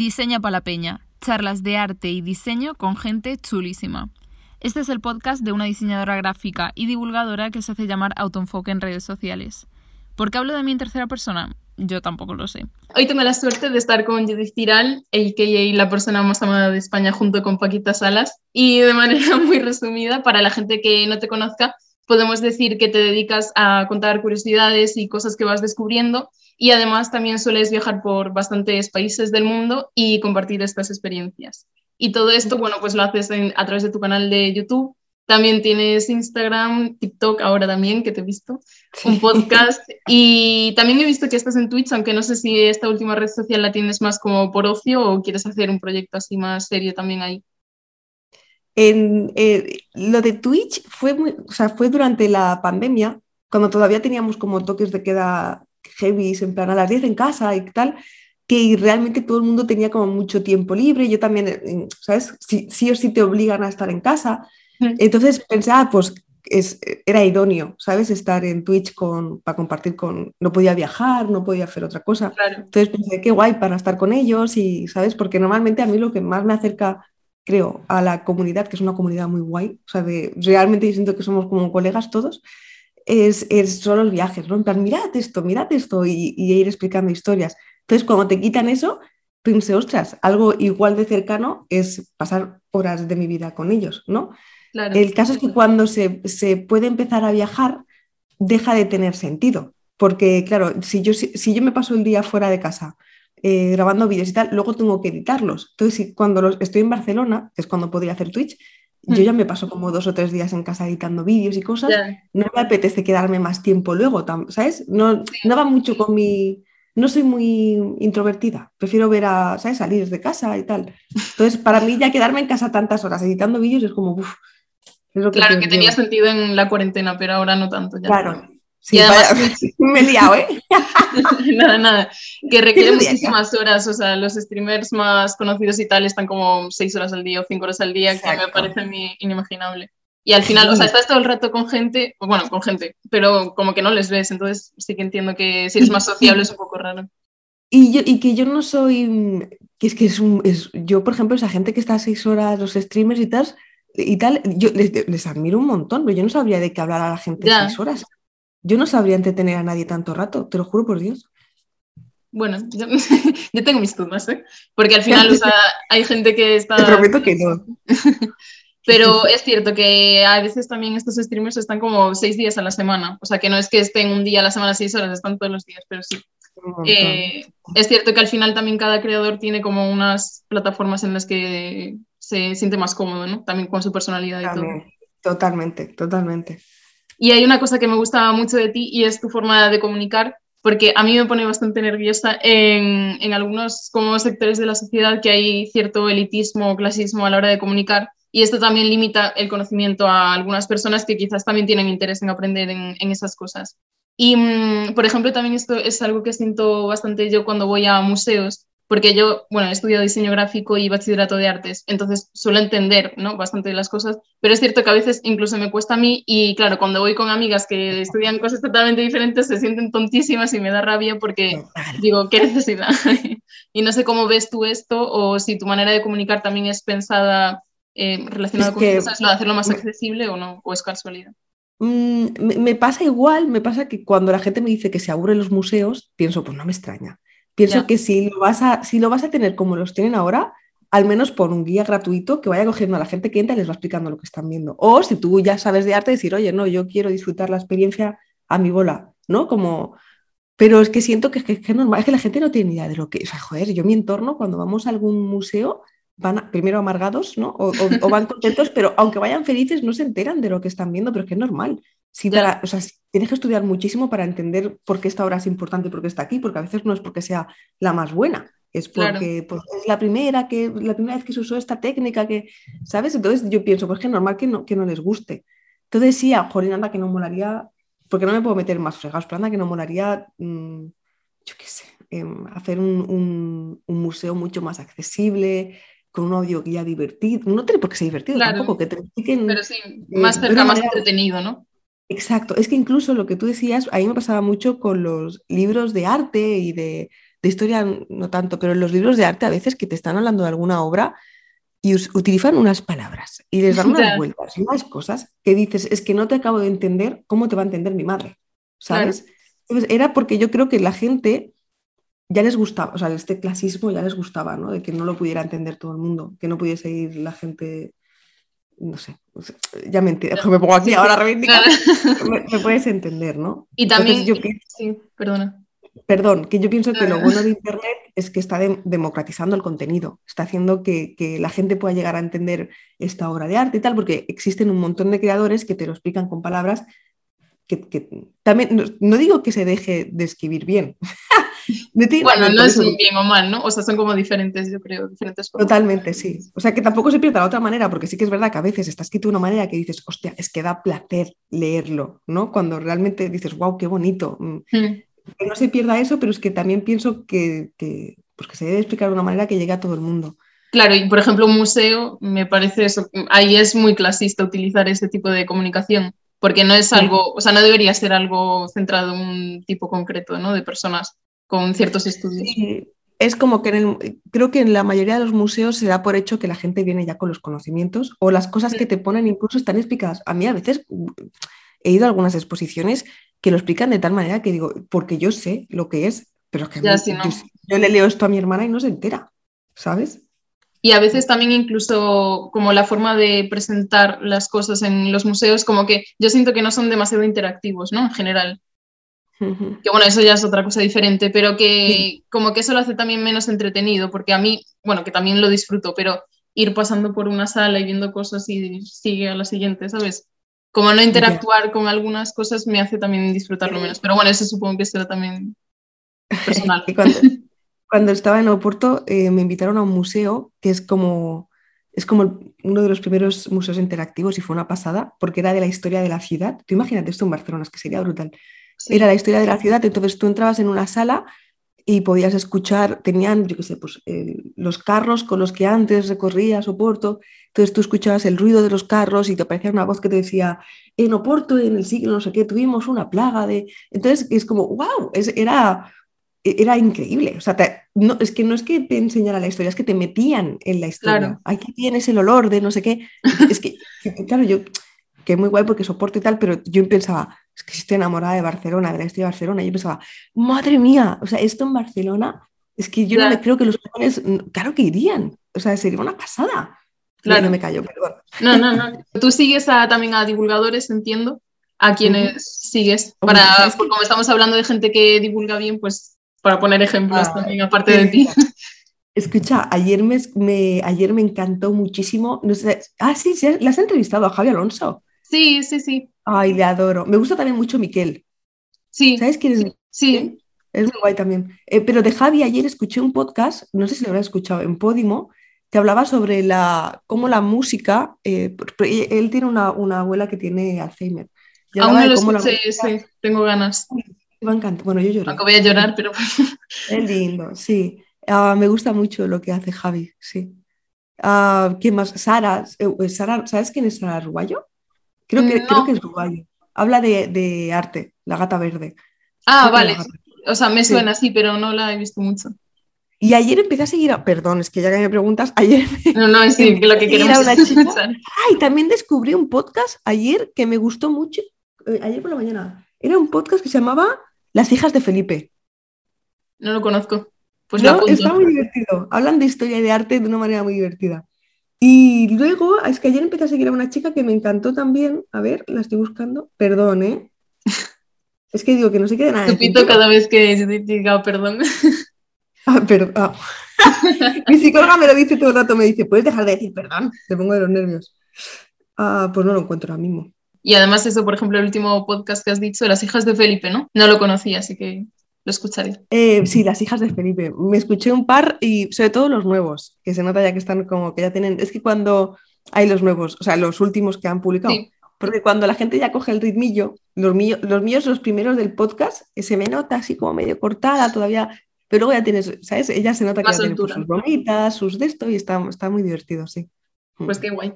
Diseña para la Peña, charlas de arte y diseño con gente chulísima. Este es el podcast de una diseñadora gráfica y divulgadora que se hace llamar Autoenfoque en redes sociales. ¿Por qué hablo de mí en tercera persona? Yo tampoco lo sé. Hoy tengo la suerte de estar con Judith Tiral, a.k.a. la persona más amada de España junto con Paquita Salas. Y de manera muy resumida, para la gente que no te conozca, podemos decir que te dedicas a contar curiosidades y cosas que vas descubriendo y además también sueles viajar por bastantes países del mundo y compartir estas experiencias. Y todo esto, bueno, pues lo haces a través de tu canal de YouTube. También tienes Instagram, TikTok ahora también, que te he visto, un podcast. Y también he visto que estás en Twitch, aunque no sé si esta última red social la tienes más como por ocio o quieres hacer un proyecto así más serio también ahí. En, eh, lo de Twitch fue, muy, o sea, fue durante la pandemia, cuando todavía teníamos como toques de queda heavy, en plan a las 10 en casa y tal, que realmente todo el mundo tenía como mucho tiempo libre. Yo también, eh, ¿sabes? Sí, sí o sí te obligan a estar en casa. Entonces pensaba, ah, pues es, era idóneo, ¿sabes? Estar en Twitch con, para compartir con... No podía viajar, no podía hacer otra cosa. Entonces pensé, qué guay para estar con ellos y, ¿sabes? Porque normalmente a mí lo que más me acerca creo, a la comunidad, que es una comunidad muy guay, o sea, de, realmente siento que somos como colegas todos, es, es son los viajes, ¿no? En plan, mirad esto, mirad esto y, ir explicando historias. Entonces, cuando te quitan eso, pensé, ostras, algo igual de cercano es pasar horas de mi vida con ellos, ¿no? El caso es que cuando se, se, puede empezar a viajar, deja de tener sentido. Porque, claro, si yo, si yo me paso el día fuera de casa eh, grabando vídeos y tal, luego tengo que editarlos. Entonces, cuando estoy en Barcelona, que es cuando podría hacer Twitch, yo ya mm. me paso como dos o tres días en casa editando vídeos y cosas. No me apetece quedarme más tiempo luego, ¿sabes? No, no va mucho con mi... No soy muy introvertida, prefiero ver a, ¿sabes? Salir de casa y tal. Entonces, para mí ya quedarme en casa tantas horas editando vídeos es como, uff. claro, que tenía sentido en la cuarentena, pero ahora no tanto. Ya. Claro, Sí, me he liado, ¿eh? nada, nada. Que requiere muchísimas horas. O sea, los streamers más conocidos y tal están como seis horas al día o cinco horas al día, que me parece inimaginable. Y al final, o sea, estás todo el rato con gente, bueno, con gente, pero como que no les ves. Entonces sí que entiendo que si eres más sociable es un poco raro. Y, yo, y que yo no soy, que es que es un, es, yo por ejemplo, esa gente que está seis horas, los streamers y tal, y tal, yo les, admiro un montón, pero yo no sabría de qué hablar a la gente seis horas. Yo no sabría entretener a nadie tanto rato, te lo juro por Dios. Bueno, yo, tengo mis dudas, ¿eh? Porque al final, o sea, hay gente que está... Te prometo que no. Pero es cierto que a veces también estos streamers están como seis días a la semana. O sea, que no es que estén un día a la semana, seis horas, están todos los días, pero sí. Eh, es cierto que al final también cada creador tiene como unas plataformas en las que se siente más cómodo, ¿no? También con su personalidad y todo. Totalmente, totalmente. Y hay una cosa que me gusta mucho de ti y es tu forma de comunicar, porque a mí me pone bastante nerviosa en, en algunos como sectores de la sociedad que hay cierto elitismo o clasismo a la hora de comunicar y esto también limita el conocimiento a algunas personas que quizás también tienen interés en aprender en, esas cosas. Y, mm, por ejemplo, también esto es algo que siento bastante yo cuando voy a museos, porque yo, bueno, he estudiado diseño gráfico y bachillerato de artes, entonces suelo entender ¿no? bastante de las cosas, pero es cierto que a veces incluso me cuesta a mí y claro, cuando voy con amigas que estudian cosas totalmente diferentes se sienten tontísimas y me da rabia porque digo, ¿qué necesidad? y no sé cómo ves tú esto o si tu manera de comunicar también es pensada eh, relacionada con cosas, lo de hacerlo más accesible o no, o es casualidad. Mm, me pasa igual, me pasa que cuando la gente me dice que se aburre los museos, pienso, pues no me extraña Pienso que si lo, vas a, si lo vas a tener como los tienen ahora, al menos por un guía gratuito que vaya cogiendo a la gente que entra y les va explicando lo que están viendo. O si tú ya sabes de arte, decir, oye, no, yo quiero disfrutar la experiencia a mi bola, ¿no? Como... Pero es que siento que, es normal, es que la gente no tiene ni idea de lo que es. joder, yo mi entorno, cuando vamos a algún museo, van primero amargados, ¿no? O, o, van contentos, pero aunque vayan felices, no se enteran de lo que están viendo, pero es que es normal. Si o sea, tienes que estudiar muchísimo para entender por qué esta obra es importante por qué está aquí, porque a veces no es porque sea la más buena, es porque pues, es la primera, que, la primera vez que se usó esta técnica, que, ¿sabes? Entonces yo pienso, pues que es normal que no, que no les guste. Entonces sí, a Jolín anda que no molaría, porque no me puedo meter más fregados, pero anda que no molaría, mm, yo qué sé, em, hacer un, un, museo mucho más accesible, con un audio guía divertido. No tiene por qué ser divertido tampoco, que te expliquen. Pero sí, más eh, cerca, más entretenido, ¿no? Exacto, es que incluso lo que tú decías, a mí me pasaba mucho con los libros de arte y de, de historia no tanto, pero en los libros de arte a veces que te están hablando de alguna obra y utilizan unas palabras y les dan unas vueltas y unas cosas que dices, es que no te acabo de entender cómo te va a entender mi madre, ¿sabes? Entonces, era porque yo creo que la gente ya les gustaba, o sea, este clasismo ya les gustaba, ¿no? De que no lo pudiera entender todo el mundo, que no pudiese ir la gente, no sé, ya me entiendo, me pongo aquí ahora reivindicar, me, puedes entender, ¿no? Y también, yo sí, perdona. Perdón, que yo pienso que lo bueno de Internet es que está democratizando el contenido, está haciendo que, que, la gente pueda llegar a entender esta obra de arte y tal, porque existen un montón de creadores que te lo explican con palabras que, también, no, digo que se deje de escribir bien. Bueno, no es un bien o mal, ¿no? O sea, son como diferentes, yo creo, diferentes Totalmente, sí. O sea, que tampoco se pierda la otra manera, porque sí que es verdad que a veces está escrito de una manera que dices, hostia, es que da placer leerlo, ¿no? Cuando realmente dices, wow, qué bonito. Mm. Hmm. Que no se pierda eso, pero es que también pienso que, que, pues que se debe explicar de una manera que llegue a todo el mundo. Claro, y por ejemplo, un museo, me parece eso, ahí es muy clasista utilizar ese tipo de comunicación porque no es algo, o sea, no debería ser algo centrado en un tipo concreto, ¿no? De personas con ciertos estudios. Es como que en el, creo que en la mayoría de los museos se da por hecho que la gente viene ya con los conocimientos o las cosas que te ponen incluso están explicadas. A mí a veces he ido a algunas exposiciones que lo explican de tal manera que digo, porque yo sé lo que es, pero es que yo le leo esto a mi hermana y no se entera, ¿sabes? Y a veces también incluso como la forma de presentar las cosas en los museos, como que yo siento que no son demasiado interactivos, ¿no? En general. Que bueno, eso ya es otra cosa diferente, pero que como que eso lo hace también menos entretenido, porque a mí, bueno, que también lo disfruto, pero ir pasando por una sala y viendo cosas y sigue a la siguiente, ¿sabes? Como no interactuar con algunas cosas me hace también disfrutarlo menos, pero bueno, eso supongo que será también personal. cuando estaba en Oporto eh, me invitaron a un museo que es como, es como uno de los primeros museos interactivos y fue una pasada porque era de la historia de la ciudad. Tú imagínate esto en Barcelona, es que sería brutal. Era la historia de la ciudad, entonces tú entrabas en una sala y podías escuchar, tenían, yo qué sé, pues eh, los carros con los que antes recorrías Oporto, entonces tú escuchabas el ruido de los carros y te aparecía una voz que te decía, en Oporto en el siglo no sé qué tuvimos una plaga de... Entonces es como, wow, es, era e-, era increíble. O sea, no, es que no es que te enseñara la historia, es que te metían en la historia. Aquí tienes el olor de no sé qué. es que, claro, yo, que muy guay porque soporto y tal, pero yo pensaba, es que estoy enamorada de Barcelona, de la historia de Barcelona. Y yo pensaba, madre mía, o sea, esto en Barcelona, es que yo no me creo que los jóvenes, claro que irían. O sea, sería una pasada. Claro. No me callo, perdón. No, no, no. Tú sigues también a divulgadores, entiendo, a quienes sigues. Para, como estamos hablando de gente que divulga bien, pues para poner ejemplos ah, también, aparte de ti. Escucha, ayer me, ayer me encantó muchísimo. No sé, ah, sí, sí, ¿le has entrevistado a Javi Alonso? Sí, sí, sí. Ay, le adoro. Me gusta también mucho Miquel. Sí. ¿Sabes quién es? Sí. Es muy guay también. Eh, pero de Javi ayer escuché un podcast, no sé si lo habrás escuchado, en Podimo, que hablaba sobre la, cómo la música, eh, él tiene una, abuela que tiene Alzheimer. Aún no lo escuché, sí, tengo ganas. Bueno, yo lloré. Aunque voy a llorar, pero... Es lindo, sí. Ah, me gusta mucho lo que hace Javi, sí. Uh, ¿Quién más? Sara, eh, Sara, ¿sabes quién es Sara Ruballo? Creo que, creo que es Ruballo. Habla de, arte, la gata verde. Ah, vale. O sea, me suena así, pero no la he visto mucho. Y ayer empecé a seguir, a... perdón, es que ya que me preguntas, ayer... No, no, sí, que lo que queremos Ay, también descubrí un podcast ayer que me gustó mucho, eh, ayer por la mañana. Era un podcast que se llamaba las hijas de Felipe. No lo conozco. Pues no, está muy divertido. Hablan de historia y de arte de una manera muy divertida. Y luego, es que ayer empecé a seguir a una chica que me encantó también. A ver, la estoy buscando. Perdón, ¿eh? Es que digo que no se queda nada. Repito cada vez que diga perdón. Ah, perdón. Ah. Mi psicóloga me lo dice todo el rato, me dice, ¿puedes dejar de decir perdón? Te pongo de los nervios. Ah, pues no lo encuentro ahora mismo. Y además eso, por ejemplo, el último podcast que has dicho, Las hijas de Felipe, ¿no? No lo conocía, así que lo escucharé. Eh, sí, Las hijas de Felipe. Me escuché un par y sobre todo los nuevos, que se nota ya que están como que ya tienen... Es que cuando hay los nuevos, o sea, los últimos que han publicado. Porque cuando la gente ya coge el ritmillo, los, míos, los míos, los primeros del podcast, se me nota así como medio cortada todavía, pero luego ya tienes, ¿sabes? Ella se nota que ya tiene pues, sus bromitas, sus de esto y está, está muy divertido, sí. Pues qué guay.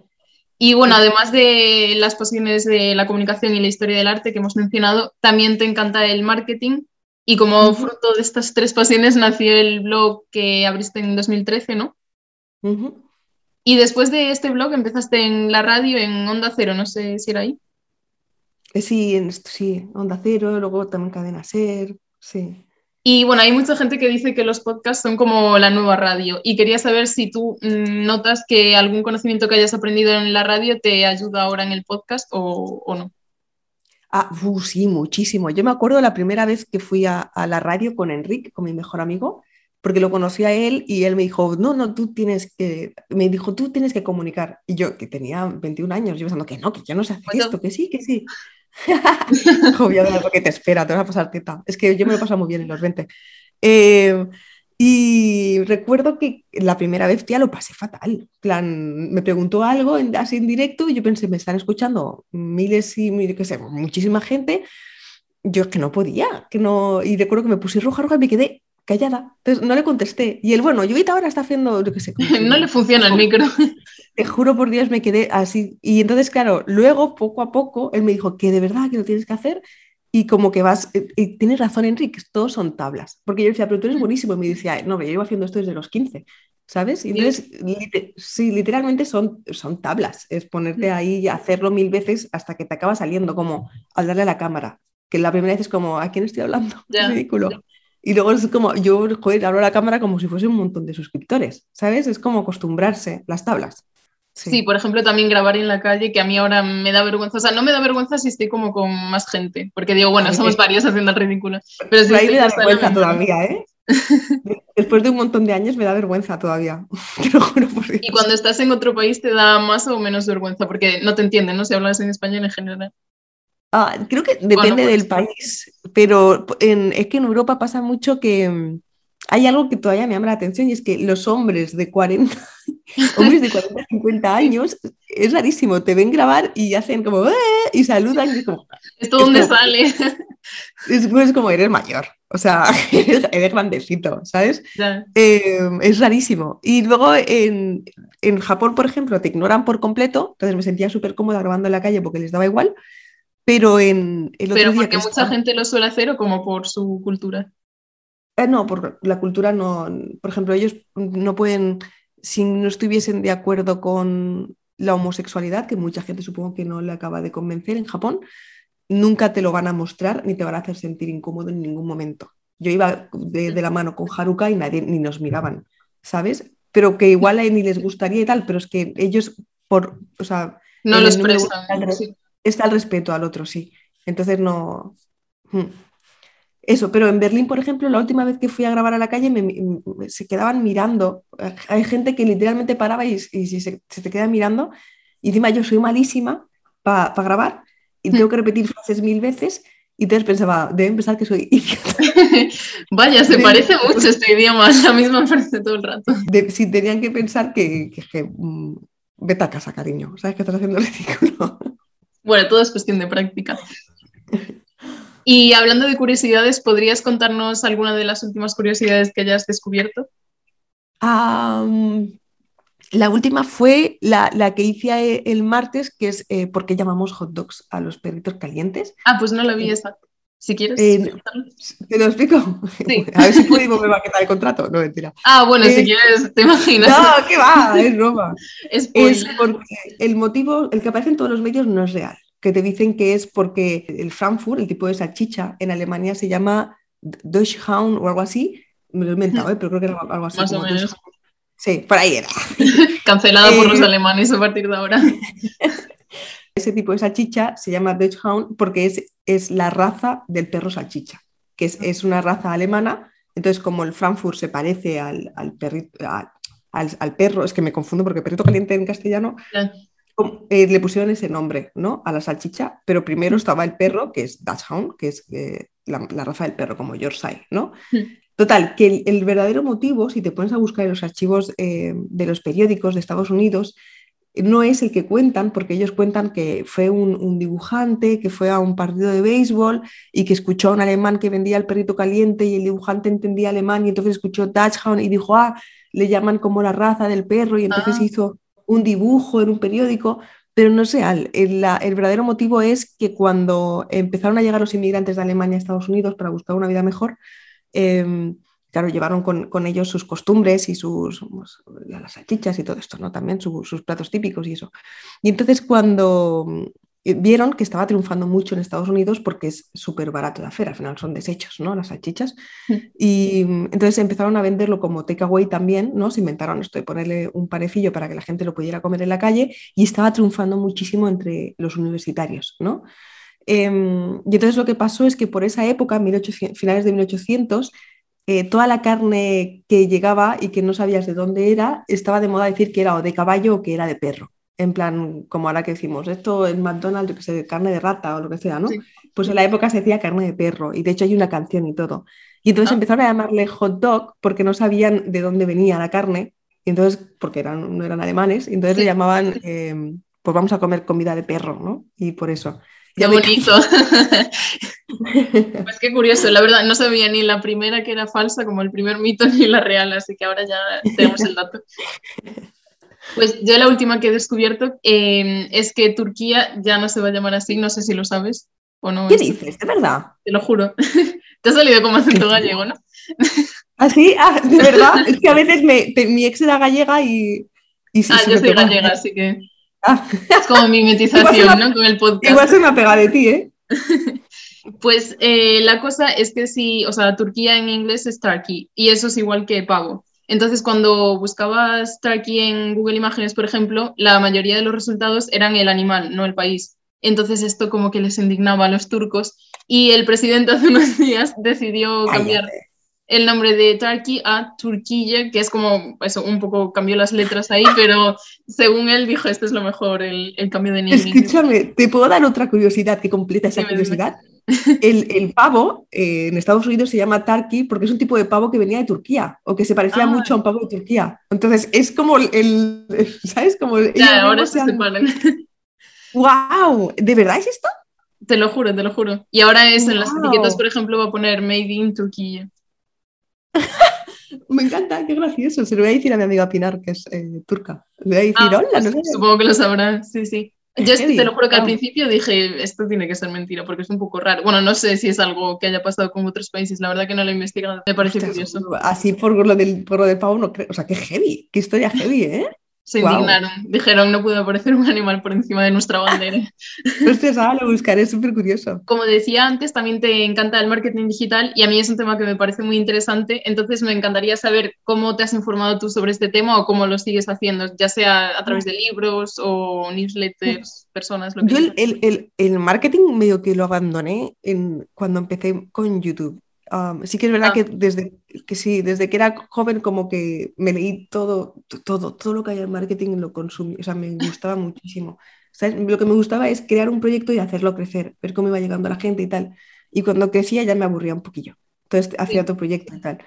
Y bueno, además de las pasiones de la comunicación y la historia del arte que hemos mencionado, también te encanta el marketing Y como fruto de estas tres pasiones nació el blog que abriste en 2013, ¿no? Y después de este blog empezaste en la radio, en Onda Cero, no sé si era ahí. Eh, sí, en, sí, Onda Cero, luego también Cadena Ser, sí. Y bueno, hay mucha gente que dice que los podcasts son como la nueva radio y quería saber si tú mm, notas que algún conocimiento que hayas aprendido en la radio te ayuda ahora en el podcast o, no. Ah, uh, sí, muchísimo. Yo me acuerdo la primera vez que fui a, a, la radio con Enrique, con mi mejor amigo, porque lo conocí a él y él me dijo, no, no, tú tienes que, me dijo, tú tienes que comunicar. Y yo, que tenía 21 años, yo pensando que no, que yo no sé hacer esto, que sí, que sí. Obviamente lo que te espera, te vas a pasar teta. Es que yo me lo he pasado muy bien en los 20. Eh, y recuerdo que la primera vez, tía, lo pasé fatal. plan, me preguntó algo así en directo y yo pensé, me están escuchando miles y qué sé, muchísima gente. Yo es que no podía, que no. Y recuerdo que me puse roja, roja y me quedé callada. Entonces no le contesté. Y él, bueno, yo ahora está haciendo, yo qué sé. no le funciona el micro. Te juro por Dios, me quedé así. Y entonces, claro, luego, poco a poco, él me dijo que de verdad que lo tienes que hacer. Y como que vas, eh, y tienes razón, Enrique, todos son tablas. Porque yo decía, pero tú eres buenísimo. Y me decía, no, yo llevo haciendo esto desde los 15. ¿Sabes? Y entonces, sí, literalmente son, son tablas. Es ponerte ahí y hacerlo mil veces hasta que te acaba saliendo, como al darle a la cámara. Que la primera vez es como, ¿a quién estoy hablando? Es ridículo. Y luego es como, yo, joder, abro la cámara como si fuese un montón de suscriptores, ¿sabes? Es como acostumbrarse, las tablas. Sí. por ejemplo, también grabar en la calle, que a mí ahora me da vergüenza. O sea, no me da vergüenza si estoy como con más gente, porque digo, bueno, somos varios haciendo el ridículo. Pero si ahí me da vergüenza todavía, ¿eh? Después de un montón de años me da vergüenza todavía. Te lo juro por Dios. Y cuando estás en otro país te da más o menos vergüenza, porque no te entienden, ¿no? Si hablas en español en general. Ah, creo que depende del país, pero es que en Europa pasa mucho que mm, hay algo que todavía me llama la atención y es que los hombres de 40, hombres de 40, 50 años, es rarísimo, te ven grabar y hacen como, eh", y saludan. Y es como, ¿Esto dónde sale? Es, como, eres mayor, o sea, eres, grandecito, ¿sabes? Em, es rarísimo. Y luego en, en Japón, por ejemplo, te ignoran por completo, entonces me sentía súper cómoda grabando en la calle porque les daba igual. Pero en el otro ¿Pero porque mucha gente lo suele hacer o como por su cultura? Eh, no, por la cultura no. Por ejemplo, ellos no pueden, si no estuviesen de acuerdo con la homosexualidad, que mucha gente supongo que no le acaba de convencer en Japón, nunca te lo van a mostrar ni te van a hacer sentir incómodo en ningún momento. Yo iba de, la mano con Haruka y nadie ni nos miraban, ¿sabes? Pero que igual a ni les gustaría y tal, pero es que ellos, por, o sea, no lo expresan está el respeto al otro, sí. Entonces no... Hmm. Eso, pero en Berlín, por ejemplo, la última vez que fui a grabar a la calle se quedaban mirando. Hay gente que literalmente paraba y, se, te queda mirando. Y encima yo soy malísima para grabar y tengo que repetir frases mil veces. Y entonces pensaba, deben pensar que soy. Vaya, se parece mucho este idioma, la misma frase todo el rato. si tenían que pensar que, que, mm, vete a casa, cariño, sabes que estás haciendo ridículo. Bueno, todo es cuestión de práctica. Y hablando de curiosidades, ¿podrías contarnos alguna de las últimas curiosidades que hayas descubierto? la última fue la, que hice el martes, que es eh, por qué llamamos hot dogs a los perritos calientes. Ah, pues no la vi esa. Si quieres. Eh, ¿Te lo explico? Sí. A ver si puedo me va a quitar el contrato. No, mentira. Ah, bueno, si quieres, te imaginas. No, ¿qué va? Es broma. es porque el motivo, el que aparece en todos los medios no es real que te dicen que es porque el Frankfurt, el tipo de salchicha, en Alemania se llama Deutschhound o algo así. Me lo he inventado, ¿eh? pero creo que era algo así. Más o menos. Sí, por ahí era. Cancelada por los eh, alemanes a partir de ahora. Ese tipo de salchicha se llama Deutschhound porque es, es la raza del perro salchicha, que es, es, una raza alemana. Entonces, como el Frankfurt se parece al, al, perrito, al, perro, es que me confundo porque perrito caliente en castellano, eh, le pusieron ese nombre ¿no? a la salchicha, pero primero estaba el perro, que es Dachshund, que es eh, la, raza del perro, como Yorkshire, ¿no? Total, que el, verdadero motivo, si te pones a buscar en los archivos eh, de los periódicos de Estados Unidos, no es el que cuentan, porque ellos cuentan que fue un, dibujante que fue a un partido de béisbol y que escuchó a un alemán que vendía el perrito caliente y el dibujante entendía alemán y entonces escuchó Dachshund y dijo, ah, le llaman como la raza del perro y entonces ah. hizo un dibujo en un periódico, pero no sé, el, verdadero motivo es que cuando empezaron a llegar los inmigrantes de Alemania a Estados Unidos para buscar una vida mejor, em, claro, llevaron con, ellos sus costumbres y sus pues, las salchichas y todo esto, ¿no? También sus platos típicos y eso. Y entonces cuando vieron que estaba triunfando mucho en Estados Unidos porque es súper barato la fera, al final son desechos, ¿no? Las salchichas. Mm. Y mm, entonces empezaron a venderlo como takeaway también, ¿no? Se inventaron esto de ponerle un parecillo para que la gente lo pudiera comer en la calle y estaba triunfando muchísimo entre los universitarios, ¿no? Em, y entonces lo que pasó es que por esa época, finales de 1800, eh, toda la carne que llegaba y que no sabías de dónde era, estaba de moda decir que era o de caballo o que era de perro. En plan, como ahora que decimos, esto en McDonald's, yo que sé, carne de rata o lo que sea, ¿no? Pues en la época se decía carne de perro y de hecho hay una canción y todo. Y entonces ah. empezaron a llamarle hot dog porque no sabían de dónde venía la carne, y entonces, porque eran, no eran alemanes, y entonces le llamaban, em, pues vamos a comer comida de perro, ¿no? Y por eso. Qué bonito. pues qué curioso, la verdad, no sabía ni la primera que era falsa como el primer mito ni la real, así que ahora ya tenemos el dato. Pues yo la última que he descubierto em, es que Turquía ya no se va a llamar así, no sé si lo sabes o no. ¿Qué dices? ¿De verdad? Te lo juro. Te ha salido como acento gallego, ¿no? ¿Ah, sí? Ah, de verdad. Es que a veces mi ex era gallega y... y ah, yo soy gallega, así que... Es como mi mimetización, ¿no? Con el podcast. Igual se me ha pegado de ti, ¿eh? Pues eh, la cosa es que sí, o sea, Turquía en inglés es Turkey y eso es igual que pavo. Entonces, cuando buscabas Turkey en Google Imágenes, por ejemplo, la mayoría de los resultados eran el animal, no el país. Entonces, esto como que les indignaba a los turcos y el presidente hace unos días decidió cambiar el nombre de Turkey a Turquía, que es como, eso, un poco cambió las letras ahí, pero según él dijo, esto es lo mejor, el, cambio de nombre. Escúchame, ¿te puedo dar otra curiosidad que completa esa curiosidad? El, pavo eh, en Estados Unidos se llama turkey porque es un tipo de pavo que venía de Turquía o que se parecía ah. mucho a un pavo de Turquía. Entonces es como el, ¿sabes? Como ya, ahora se ¡Wow! ¿De verdad es esto? Te lo juro, te lo juro. Y ahora es en las etiquetas, por ejemplo, va a poner Made in Turquía. Me encanta, qué gracioso. Se lo voy a decir a mi amiga Pinar, que es eh, turca. Le voy a decir, ah, hola, no pues Supongo que lo sabrá, sí, sí. Yo te lo juro que al principio dije, esto tiene que ser mentira, porque es un poco raro. Bueno, no sé si es algo que haya pasado con otros países, la verdad que no lo he investigado, me parece curioso. Así por lo del, por lo del pavo no creo, o sea, qué heavy, qué historia heavy, ¿eh? Se indignaron, dijeron no puede aparecer un animal por encima de nuestra bandera. Hostia, ah, lo buscaré, es súper curioso. Como decía antes, también te encanta el marketing digital y a mí es un tema que me parece muy interesante, entonces me encantaría saber cómo te has informado tú sobre este tema o cómo lo sigues haciendo, ya sea a través de libros o newsletters, personas. Lo que Yo el, el, el, marketing medio que lo abandoné en, cuando empecé con YouTube sí que es verdad ah. que desde que sí, desde que era joven como que me leí todo, todo, todo lo que hay en marketing lo consumí, o sea, me gustaba muchísimo. Lo que me gustaba es crear un proyecto y hacerlo crecer, ver cómo iba llegando la gente y tal. Y cuando crecía ya me aburría un poquillo. Entonces hacía otro proyecto y tal.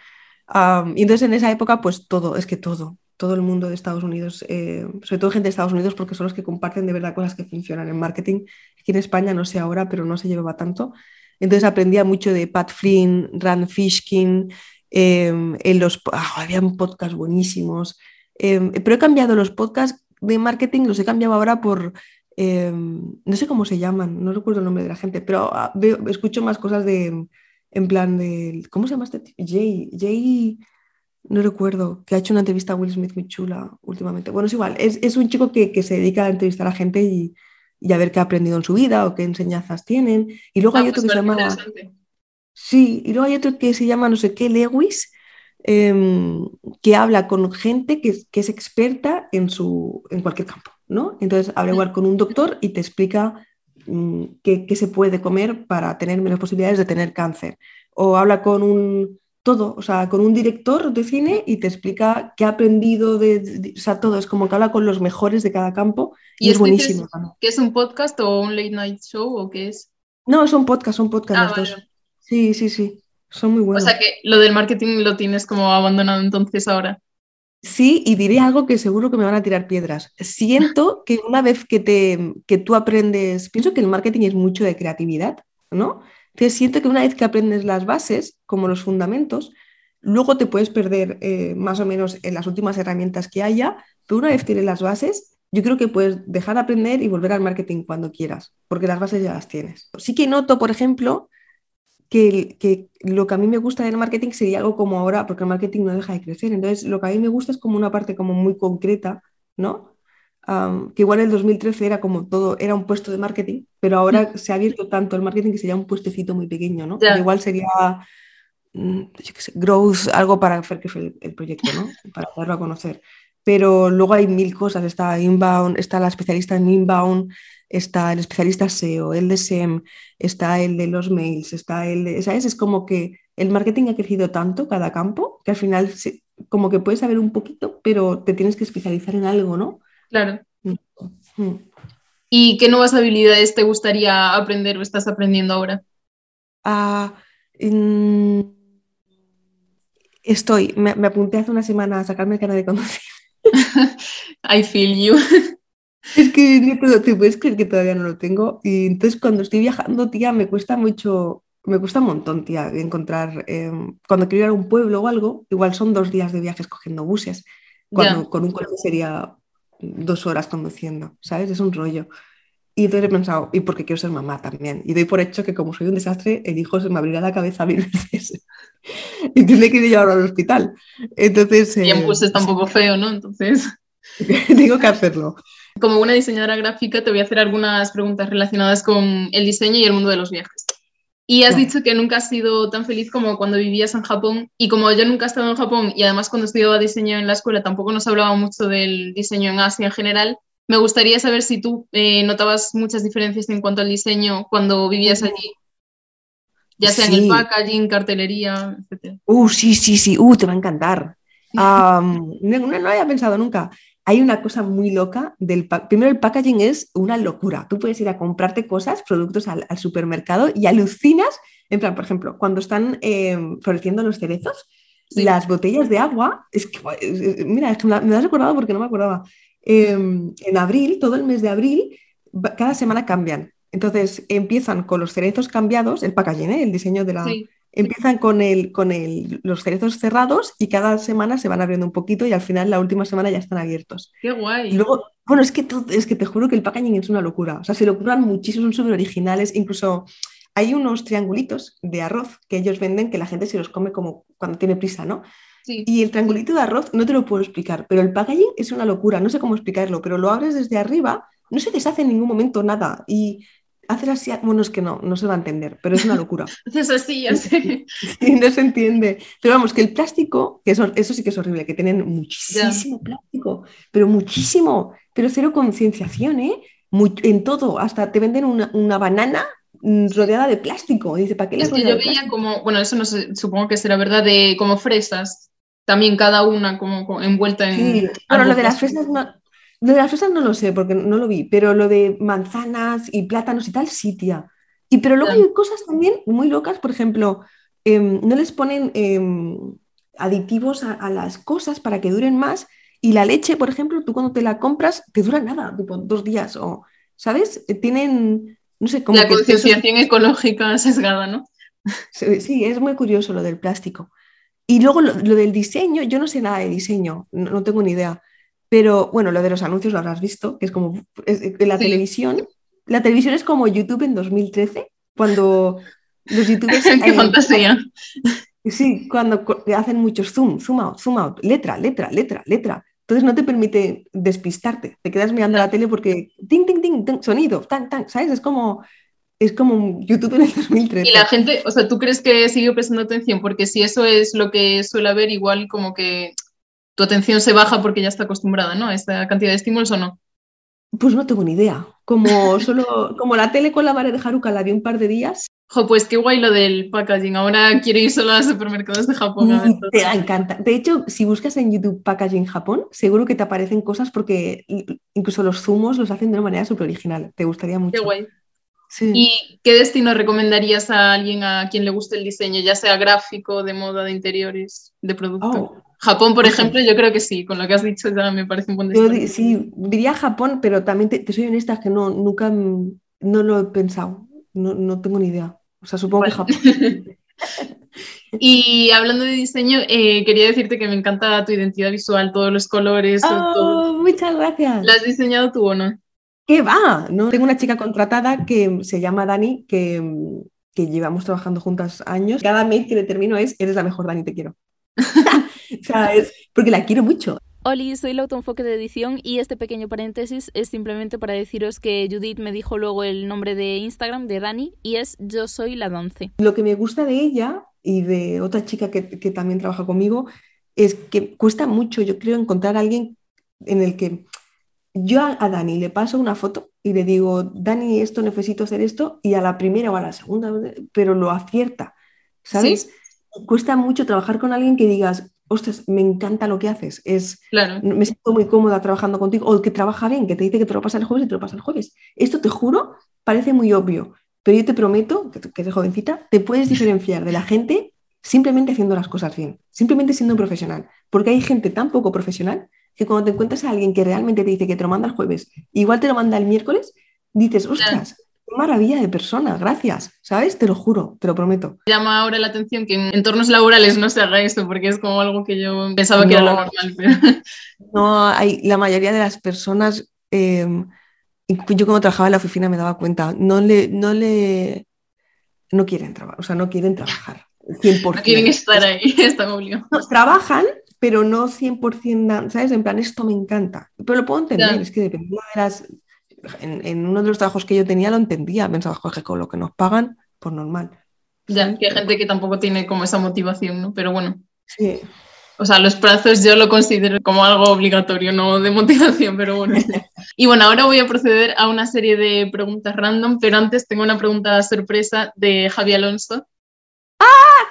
y entonces en esa época, pues todo, es que todo, todo el mundo de Estados Unidos, eh, sobre todo gente de Estados Unidos, porque son los que comparten de verdad cosas que funcionan en marketing. Aquí en España no sé ahora, pero no se llevaba tanto. Entonces aprendía mucho de Pat Flynn, Rand Fishkin, em, en los, ah, habían podcasts buenísimos, em, pero he cambiado los podcasts de marketing, los he cambiado ahora por, em, no sé cómo se llaman, no recuerdo el nombre de la gente, pero ah, escucho más cosas de, en plan de, ¿cómo se llama este? Jay, Jay, no recuerdo, que ha hecho una entrevista a Will Smith muy chula últimamente. Bueno, es igual, es, es un chico que, que, se dedica a entrevistar a gente y, y a ver qué ha aprendido en su vida o qué enseñanzas tienen. Y luego hay ah, otro que pues se llama... Sí, y luego hay otro que se llama no sé qué, Lewis, em, que habla con gente que, es experta en, su, en cualquier campo, ¿no? Entonces habla igual con un doctor y te explica mm, qué, qué, se puede comer para tener menos posibilidades de tener cáncer. O habla con un todo, o sea, con un director de cine y te explica qué ha aprendido de, o sea, todo, es como que habla con los mejores de cada campo y, es buenísimo. ¿Qué es un podcast o un late night show o qué es? No, son podcasts, son podcasts ah, Sí, sí, sí, son muy buenos. O sea que lo del marketing lo tienes como abandonado entonces ahora. Sí, y diré algo que seguro que me van a tirar piedras. Siento que una vez que, te, que tú aprendes, pienso que el marketing es mucho de creatividad, ¿no? Entonces siento que una vez que aprendes las bases, como los fundamentos, luego te puedes perder eh, más o menos en las últimas herramientas que haya, pero una vez tienes las bases, yo creo que puedes dejar de aprender y volver al marketing cuando quieras, porque las bases ya las tienes. Sí que noto, por ejemplo, que, que, lo que a mí me gusta del marketing sería algo como ahora, porque el marketing no deja de crecer. Entonces, lo que a mí me gusta es como una parte como muy concreta, ¿no? que igual en el 2013 era como todo, era un puesto de marketing, pero ahora se ha abierto tanto el marketing que sería un puestecito muy pequeño, ¿no? Igual sería, mm, yo qué sé, growth, algo para hacer que fue el, proyecto, ¿no? Para darlo a conocer. Pero luego hay mil cosas, está inbound, está la especialista en inbound, está el especialista SEO, el de SEM, está el de los mails, está el de, ¿sabes? Es como que el marketing ha crecido tanto cada campo que al final como que puedes saber un poquito, pero te tienes que especializar en algo, ¿no? Claro. Mm. Mm. ¿Y qué nuevas habilidades te gustaría aprender o estás aprendiendo ahora? Ah, estoy, me, apunté hace una semana a sacarme cara de conducir. I feel you. Es que te puedes creer que todavía no lo tengo. Y entonces cuando estoy viajando, tía, me cuesta mucho, me cuesta un montón, tía, encontrar, em, cuando quiero ir a un pueblo o algo, igual son dos días de viajes cogiendo buses, cuando con un coche sería dos horas conduciendo, ¿sabes? Es un rollo. Y entonces he pensado, y porque quiero ser mamá también. Y doy por hecho que como soy un desastre, el hijo se me abrirá la cabeza mil veces. y tiene que ir llevarlo al hospital. Entonces... Y en está un poco feo, ¿no? Entonces... Tengo que hacerlo. Como una diseñadora gráfica, te voy a hacer algunas preguntas relacionadas con el diseño y el mundo de los viajes. Y has dicho que nunca has sido tan feliz como cuando vivías en Japón. Y como yo nunca he estado en Japón y además cuando estudiaba diseño en la escuela tampoco nos hablaba mucho del diseño en Asia en general, me gustaría saber si tú eh, notabas muchas diferencias en cuanto al diseño cuando vivías allí. Ya sea en el packaging, cartelería, etc. Uh, sí, sí, sí. Uh, te va a encantar. no, no, lo había pensado nunca hay una cosa muy loca del primero el packaging es una locura. Tú puedes ir a comprarte cosas, productos al, supermercado y alucinas, en plan, por ejemplo, cuando están em, floreciendo los cerezos, las botellas de agua, es que, mira, es que me, has recordado porque no me acordaba. Em, en abril, todo el mes de abril, cada semana cambian. Entonces empiezan con los cerezos cambiados, el packaging, ¿eh? el diseño de la, empiezan con, el, con el, los cerezos cerrados y cada semana se van abriendo un poquito y al final la última semana ya están abiertos. ¡Qué guay! Y luego, bueno, es que, es que te juro que el packaging es una locura. O sea, se lo curan muchísimo, son súper originales. Incluso hay unos triangulitos de arroz que ellos venden que la gente se los come como cuando tiene prisa, ¿no? Sí. Y el triangulito de arroz no te lo puedo explicar, pero el packaging es una locura, no sé cómo explicarlo, pero lo abres desde arriba, no se deshace en ningún momento nada y hacer así, bueno, es que no, no se va a entender, pero es una locura. Haces así, ya sé. no se entiende. Pero vamos, que el plástico, que eso, eso sí que es horrible, que tienen muchísimo plástico, pero muchísimo, pero cero concienciación, ¿eh? en todo, hasta te venden una, una banana mm, rodeada de plástico. dice, ¿para qué Es que yo veía como, bueno, eso no sé, supongo que será verdad, de como fresas, también cada una como, envuelta en... Sí, bueno, lo de las fresas no, lo de las fresas no lo sé porque no lo vi, pero lo de manzanas y plátanos y tal, sí, tía. Y pero luego hay cosas también muy locas, por ejemplo, em, no les ponen em, aditivos a, las cosas para que duren más. Y la leche, por ejemplo, tú cuando te la compras, te dura nada, tipo dos días o, ¿sabes? Eh, tienen, no sé, como... La concienciación ecológica sesgada, ¿no? Sí, es muy curioso lo del plástico. Y luego lo, del diseño, yo no sé nada de diseño, no tengo ni idea. Pero bueno, lo de los anuncios lo habrás visto, que es como la televisión. La televisión es como YouTube en 2013, cuando los youtubers... ¡Qué eh, fantasía! Sí, cuando hacen muchos zoom, zoom out, zoom out, letra, letra, letra, letra. Entonces no te permite despistarte, te quedas mirando la tele porque ting, ting, ting, sonido, tan, tan, ¿sabes? Es como, es como YouTube en el 2013. Y la gente, o sea, ¿tú crees que sigue prestando atención? Porque si eso es lo que suele haber, igual como que tu atención se baja porque ya está acostumbrada ¿no? a esta cantidad de estímulos o no? Pues no tengo ni idea. Como, solo, como la tele con la vara de Haruka la vi un par de días. Jo, pues qué guay lo del packaging. Ahora quiero ir solo a los supermercados de Japón. te encanta. De hecho, si buscas en YouTube packaging Japón, seguro que te aparecen cosas porque incluso los zumos los hacen de una manera súper original. Te gustaría mucho. Qué guay. ¿Y qué destino recomendarías a alguien a quien le guste el diseño, ya sea gráfico, de moda, de interiores, de producto? Oh, Japón, por ejemplo, yo creo que sí, con lo que has dicho ya me parece un buen destino. sí, diría Japón, pero también te, soy honesta que no, nunca no lo he pensado, no, tengo ni idea. O sea, supongo que Japón. Y hablando de diseño, eh, quería decirte que me encanta tu identidad visual, todos los colores. Oh, todo. Muchas gracias. ¿La has diseñado tú o no? ¿Qué va? ¿no? Tengo una chica contratada que se llama Dani, que, que llevamos trabajando juntas años. Cada mail que le termino es, eres la mejor, Dani, te quiero. o sea, es porque la quiero mucho. Oli, soy la autoenfoque de edición y este pequeño paréntesis es simplemente para deciros que Judith me dijo luego el nombre de Instagram de Dani y es Yo soy la Donce. Lo que me gusta de ella y de otra chica que, que también trabaja conmigo es que cuesta mucho, yo creo, encontrar a alguien en el que yo a, a, Dani le paso una foto y le digo, Dani, esto necesito hacer esto, y a la primera o a la segunda, pero lo acierta, ¿sabes? ¿Sí? Cuesta mucho trabajar con alguien que digas, ostras, me encanta lo que haces, es, Claro. me siento muy cómoda trabajando contigo, o que trabaja bien, que te dice que te lo pasa el jueves y te lo pasa el jueves. Esto te juro, parece muy obvio, pero yo te prometo, que, que eres jovencita, te puedes diferenciar de la gente simplemente haciendo las cosas bien, simplemente siendo un profesional, porque hay gente tan poco profesional que cuando te encuentras a alguien que realmente te dice que te lo manda el jueves, igual te lo manda el miércoles, dices, ostras, qué maravilla de persona, gracias, ¿sabes? Te lo juro, te lo prometo. Llama ahora la atención que en entornos laborales no se haga esto, porque es como algo que yo pensaba que era lo normal. Pero... No, hay, la mayoría de las personas, eh, yo cuando trabajaba en la oficina me daba cuenta, no le, no le, no quieren trabajar, o sea, no quieren trabajar. 100%. No quieren estar ahí, están obligados. No, trabajan, pero no 100%, dan- ¿sabes? En plan, esto me encanta. Pero lo puedo entender, Ya. es que dependiendo de las... En, en uno de los trabajos que yo tenía lo entendía, pensaba, joder, con lo que nos pagan, pues normal. Ya, que hay gente que tampoco tiene como esa motivación, ¿no? Pero bueno, Sí. o sea, los plazos yo lo considero como algo obligatorio, no de motivación, pero bueno. Y bueno, ahora voy a proceder a una serie de preguntas random, pero antes tengo una pregunta sorpresa de Javi Alonso,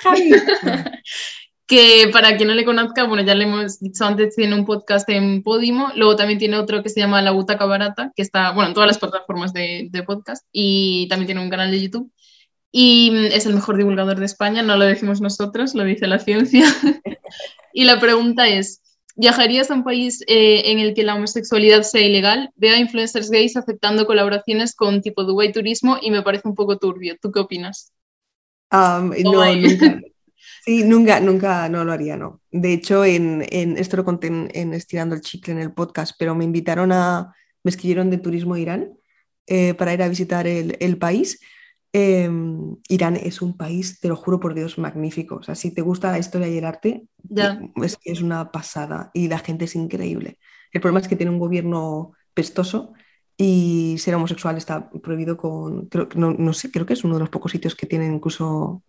Javi. que para quien no le conozca, bueno, ya le hemos dicho antes, tiene un podcast en Podimo, luego también tiene otro que se llama La Butaca Barata, que está, bueno, en todas las plataformas de, de podcast, y también tiene un canal de YouTube. Y es el mejor divulgador de España, no lo decimos nosotros, lo dice la ciencia. y la pregunta es, ¿viajarías a un país eh, en el que la homosexualidad sea ilegal? Veo a influencers gays aceptando colaboraciones con tipo Dubai Turismo y me parece un poco turbio. ¿Tú qué opinas? Am, no, nunca. Sí, nunca, nunca, no lo haría, no. De hecho, en, en- esto lo conté en, en Estirando el Chicle en el podcast, pero me invitaron a, me escribieron de turismo a Irán eh, para ir a visitar el, el país. Eh, Irán es un país, te lo juro por Dios, magnífico. O sea, si te gusta la historia y el arte, es una pasada y la gente es increíble. El problema es que tiene un gobierno pestoso y ser homosexual está prohibido con, creo, no, no sé, creo que es uno de los pocos sitios que tienen incluso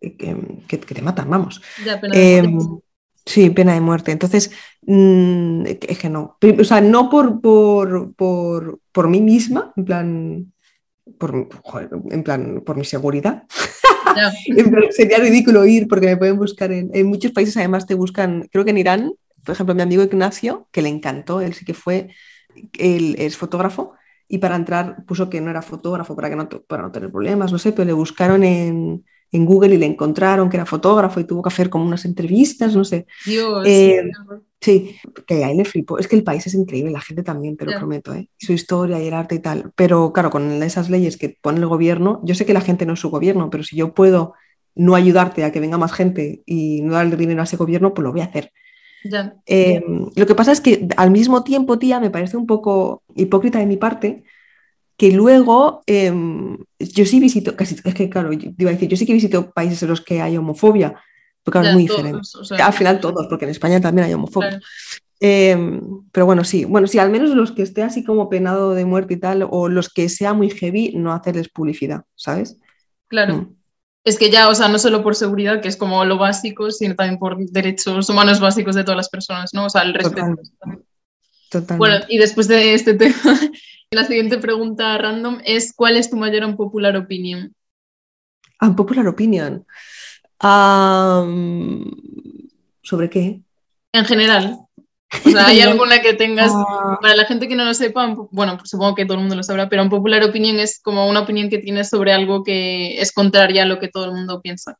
que, te matan, vamos. Ya, pena de muerte. sí, pena de muerte. Entonces, mm, es que no. O sea, no por, por, por, por mí misma, en plan, por, joder, en plan, por mi seguridad. Plan, Sería ridículo ir porque me pueden buscar en, en muchos países, además te buscan, creo que en Irán, por ejemplo, mi amigo Ignacio, que le encantó, él sí que fue, él es fotógrafo y para entrar puso que no era fotógrafo para, que no, para no tener problemas, no sé, pero le buscaron en, en Google y le encontraron que era fotógrafo y tuvo que hacer como unas entrevistas, no sé. Dios. Eh, Sí, que ahí le flipo. Es que el país es increíble, la gente también, te lo prometo, ¿eh? Su historia y el arte y tal. Pero claro, con esas leyes que pone el gobierno, yo sé que la gente no es su gobierno, pero si yo puedo no ayudarte a que venga más gente y no darle dinero a ese gobierno, pues lo voy a hacer. ya. Eh, lo que pasa es que al mismo tiempo, tía, me parece un poco hipócrita de mi parte que luego eh, yo sí visito, casi, es que claro, yo iba a decir, yo sí que visito países en los que hay homofobia, porque claro, es muy todos, diferente. o sea, Al final todos, porque en España también hay homofobia. claro. Eh, pero bueno, sí, bueno, sí, al menos los que esté así como penado de muerte y tal, o los que sea muy heavy, no hacerles publicidad, ¿sabes? Claro. Mm. Es que ya, o sea, no solo por seguridad, que es como lo básico, sino también por derechos humanos básicos de todas las personas, ¿no? O sea, el respeto. Totalmente. Totalmente. Bueno, y después de este tema, la siguiente pregunta random es, ¿cuál es tu mayor unpopular opinion? Unpopular opinion. ¿sobre qué? En general. O sea, ¿hay alguna que tengas, Ah, para la gente que no lo sepa, bueno, pues supongo que todo el mundo lo sabrá, pero un popular opinion es como una opinión que tienes sobre algo que es contraria a lo que todo el mundo piensa.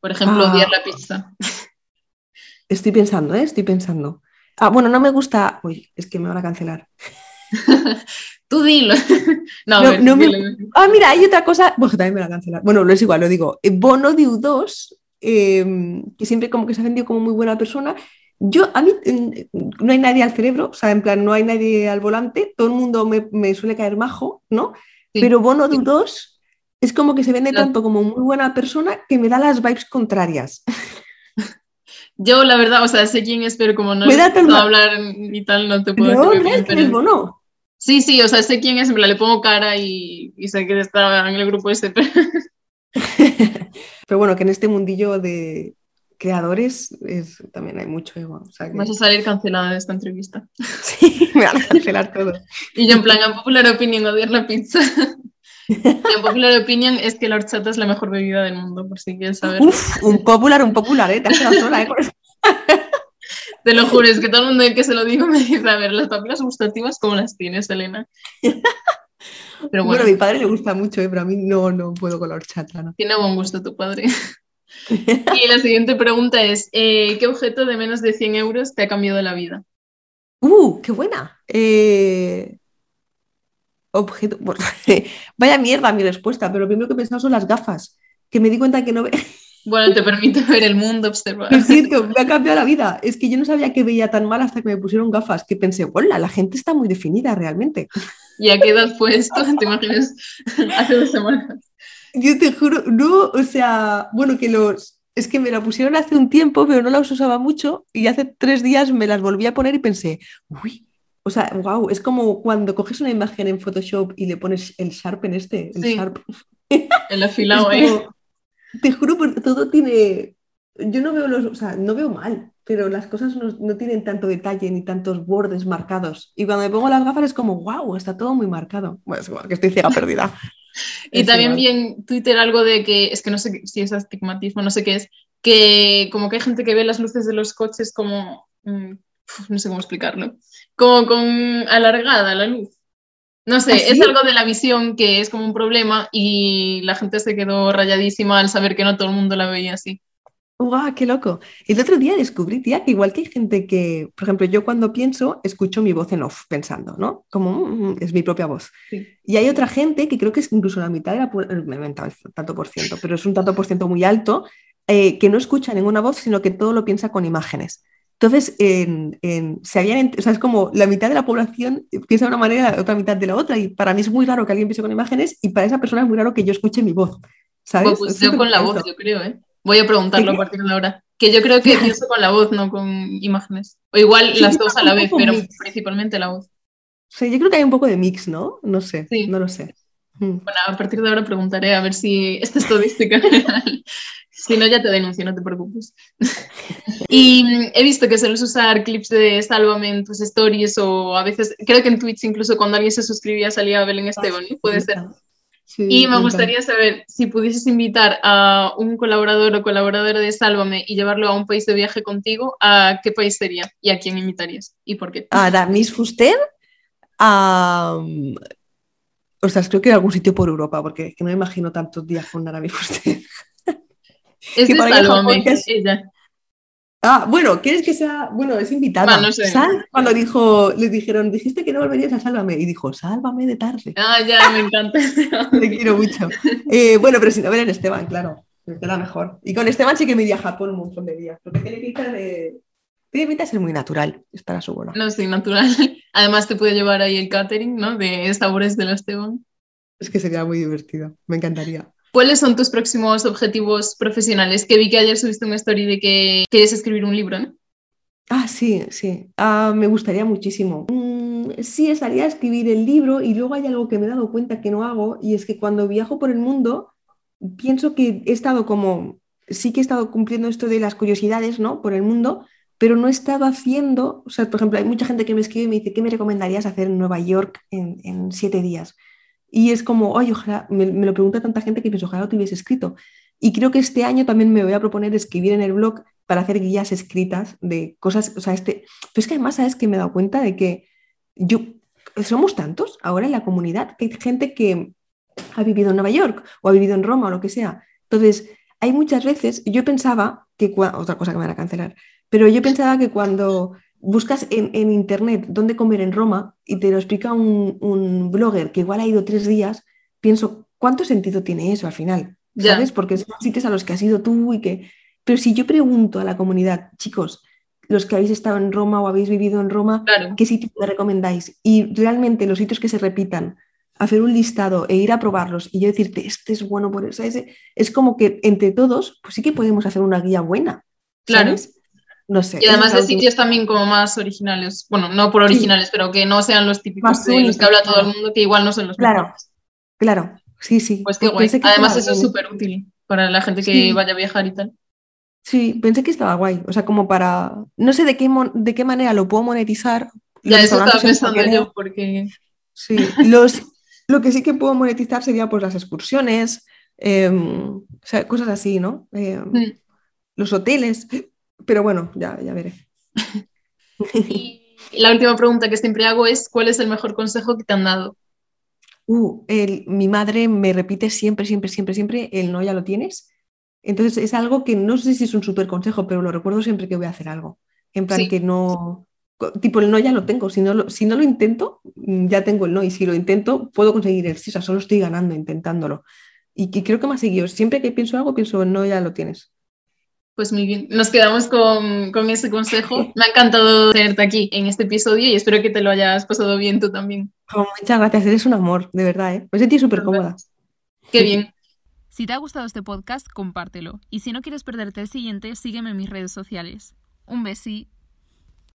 Por ejemplo, Ah. odiar la pizza. estoy pensando, ¿eh? Estoy pensando. Ah, bueno, no me gusta. Uy, es que me van a cancelar. Tú dilo. No, me-. Ah, mira, hay otra cosa. Bueno, también me la cancelar. Bueno, no es igual, lo digo. Eh, Bono de U2, eh, que siempre como que se ha vendido como muy buena persona. Yo, a mí, eh, no hay nadie al cerebro, o sea, en plan, no hay nadie al volante, todo el mundo me, me suele caer majo, ¿no? Sí. Pero Bono de U2 es como que se vende tanto como muy buena persona que me da las vibes contrarias. Yo, la verdad, o sea, sé quién es, pero como no he hablar y tal, no te puedo No, decir. no pero- es Bono. Sí, sí, o sea, sé quién es, plan, le pongo cara y, y sé que está en el grupo ese, pero bueno, que en este mundillo de creadores es, también hay mucho ego. O sea que- vas a salir cancelada de esta entrevista. Sí, me van a cancelar todo. Y yo, en plan, en popular opinion, odiar la pizza. En popular opinion es que la horchata es la mejor bebida del mundo, por si quieres saber. Uf, un popular, un popular, ¿eh? Te has quedado sola, ¿eh? Te lo juro, es que todo el mundo que se lo digo me dice, a ver, las papilas gustativas, ¿cómo las tienes, Elena? Pero Bueno, bueno, a mi padre le gusta mucho, ¿eh? Pero a mí no, no puedo con la horchata, ¿no? tiene buen gusto tu padre. Y la siguiente pregunta es, eh, ¿qué objeto de menos de 100 euros te ha cambiado la vida? ¡Uh, qué buena! Eh, Objeto... bueno, vaya mierda mi respuesta, pero lo primero que he pensado son las gafas, que me di cuenta que no ve... Bueno, te permite ver el mundo, observar. Lo siento, me ha cambiado la vida. Es que yo no sabía que veía tan mal hasta que me pusieron gafas, que pensé, hola, la gente está muy definida realmente. ¿Y a qué edad fue esto? ¿Te imaginas? Hace dos semanas. Yo te juro, no, o sea, bueno, que los... Es que me la pusieron hace un tiempo, pero no las usaba mucho y hace tres días me las volví a poner y pensé, uy, o sea, wow, es como cuando coges una imagen en Photoshop y le pones el Sharp en este, el Sí. Sharp. El afilado, Es ¿eh? Te juro, porque todo tiene... Yo no veo los, o sea, no veo mal, pero las cosas no, no tienen tanto detalle ni tantos bordes marcados. Y cuando me pongo las gafas es como, wow, está todo muy marcado. Bueno, es igual, que estoy ciega perdida. Y Es también igual. vi en Twitter algo de que, es que no sé si es astigmatismo, no sé qué es, que como que hay gente que ve las luces de los coches como, mm, no sé cómo explicarlo, como con alargada la luz. No sé, ¿Ah, es algo de la visión que es como un problema y la gente se quedó rayadísima al saber que no todo el mundo la veía así. ¡Guau, qué loco! El otro día descubrí, tía, que igual que hay gente que, por ejemplo, yo cuando pienso, escucho mi voz en off pensando, ¿no? Como "Mm, mm", es mi propia voz. Sí. Y hay otra gente que creo que es incluso la mitad de la... eh, Me he inventado el tanto por ciento, pero es un tanto por ciento muy alto, eh, que no escucha ninguna voz, sino que todo lo piensa con imágenes. Entonces, en, en- se habían, o sea, es como la mitad de la población piensa de una manera, la otra mitad de la otra, y para mí es muy raro que alguien piense con imágenes, y para esa persona es muy raro que yo escuche mi voz, pues Es yo con la voz, yo creo, ¿eh? Voy a preguntarlo a partir de ahora. Que yo creo que pienso con la voz, no con imágenes. O igual Sí, las dos a la vez, pero mix. principalmente la voz. Sea, yo creo que hay un poco de mix, ¿no? No sé, Sí. no lo sé. Mm. Bueno, a partir de ahora preguntaré a ver si esta estadística. Si no, ya te denuncio, no te preocupes. Y he visto que sueles usar clips de Sálvame en tus stories o a veces, creo que en Twitch incluso cuando alguien se suscribía salía Belén Esteban, ¿no? Puede ser. Sí, Y me gustaría saber si pudieses invitar a un colaborador o colaboradora de Sálvame y llevarlo a un país de viaje contigo, ¿a qué país sería? ¿Y a quién invitarías? ¿Y por qué? A Aramis Fuster, a... O sea, creo que algún sitio por Europa, porque es que no me imagino tantos días con Aramis Fuster. Es que de que es- ella. Ah, bueno, ¿quieres que sea...? Bueno, es invitada. Va, no sé. Sal, cuando dijo, le dijeron, dijiste que no volverías a Sálvame, y dijo, Sálvame de tarde. Ah, ya, me encanta. Te quiero mucho. Eh, bueno, pero si no, ver en Esteban, claro. Queda mejor. Y con Esteban sí que me iría a Japón un montón de días, porque tiene pinta de... Tiene pinta de ser muy natural, estar a su bola. No, sí, natural. Además te puede llevar ahí el catering, ¿no? De sabores de la Esteban. Es que sería muy divertido, me encantaría. ¿Cuáles son tus próximos objetivos profesionales? Que vi que ayer subiste una story de que quieres escribir un libro. Ah, sí, sí. Ah, me gustaría muchísimo. Mm, sí, estaría a escribir el libro y luego hay algo que me he dado cuenta que no hago y es que cuando viajo por el mundo pienso que he estado como, sí que he estado cumpliendo esto de las curiosidades, ¿no? Por el mundo, pero no he estado haciendo, o sea, por ejemplo, hay mucha gente que me escribe y me dice, ¿qué me recomendarías hacer en Nueva York en, en siete días? Y es como, oye, ojalá, me, me lo pregunta tanta gente que pienso, ojalá lo tuviese escrito. Y creo que este año también me voy a proponer escribir en el blog para hacer guías escritas de cosas, o sea, este, pero es que además, ¿sabes que me he dado cuenta de que yo, somos tantos ahora en la comunidad, que hay gente que ha vivido en Nueva York o ha vivido en Roma o lo que sea. Entonces, hay muchas veces, yo pensaba que, otra cosa que me van a cancelar, pero yo pensaba que cuando buscas en, internet dónde comer en Roma y te lo explica un, blogger que igual ha ido tres días, pienso, ¿cuánto sentido tiene eso al final? ¿Sabes? Porque son sitios a los que has ido tú y que... Pero si yo pregunto a la comunidad, chicos, los que habéis estado en Roma o habéis vivido en Roma, ¿qué sitio me recomendáis? Y realmente los sitios que se repitan, hacer un listado e ir a probarlos y yo decirte, este es bueno por eso, es como que entre todos, pues sí que podemos hacer una guía buena. Claro. No sé. Y además de sitios también como más originales, bueno, no por originales, pero que no sean los típicos de los que habla todo el mundo, que igual no son los Claro, claro, sí, sí. Pues qué guay. Además eso es súper útil para la gente que vaya a viajar y tal. Sí, pensé que estaba guay. O sea, como para. No sé de qué, de qué manera lo puedo monetizar. Ya, eso estaba pensando yo, porque. Sí, los, lo que sí que puedo monetizar sería pues las excursiones, em, o sea, cosas así, ¿no? Em, mm. Los hoteles. Pero bueno, ya, ya veré. y la última pregunta que siempre hago es: ¿cuál es el mejor consejo que te han dado? Uh, mi madre me repite siempre, siempre, siempre, siempre: el no ya lo tienes. Entonces es algo que no sé si es un súper consejo, pero lo recuerdo siempre que voy a hacer algo. En plan que no, tipo el no ya lo tengo, si no lo, si no lo intento, mm, ya tengo el no, y si lo intento, puedo conseguir el sí, o sea, solo estoy ganando intentándolo. Y que creo que me ha seguido, siempre que pienso algo, pienso no ya lo tienes. Pues muy bien, nos quedamos con, con ese consejo. Me ha encantado tenerte aquí en este episodio y espero que te lo hayas pasado bien tú también. Oh, muchas gracias, eres un amor, de verdad, ¿eh? Me sentí súper cómoda. Qué bien. Si te ha gustado este podcast, compártelo. Y si no quieres perderte el siguiente, sígueme en mis redes sociales. Un besí.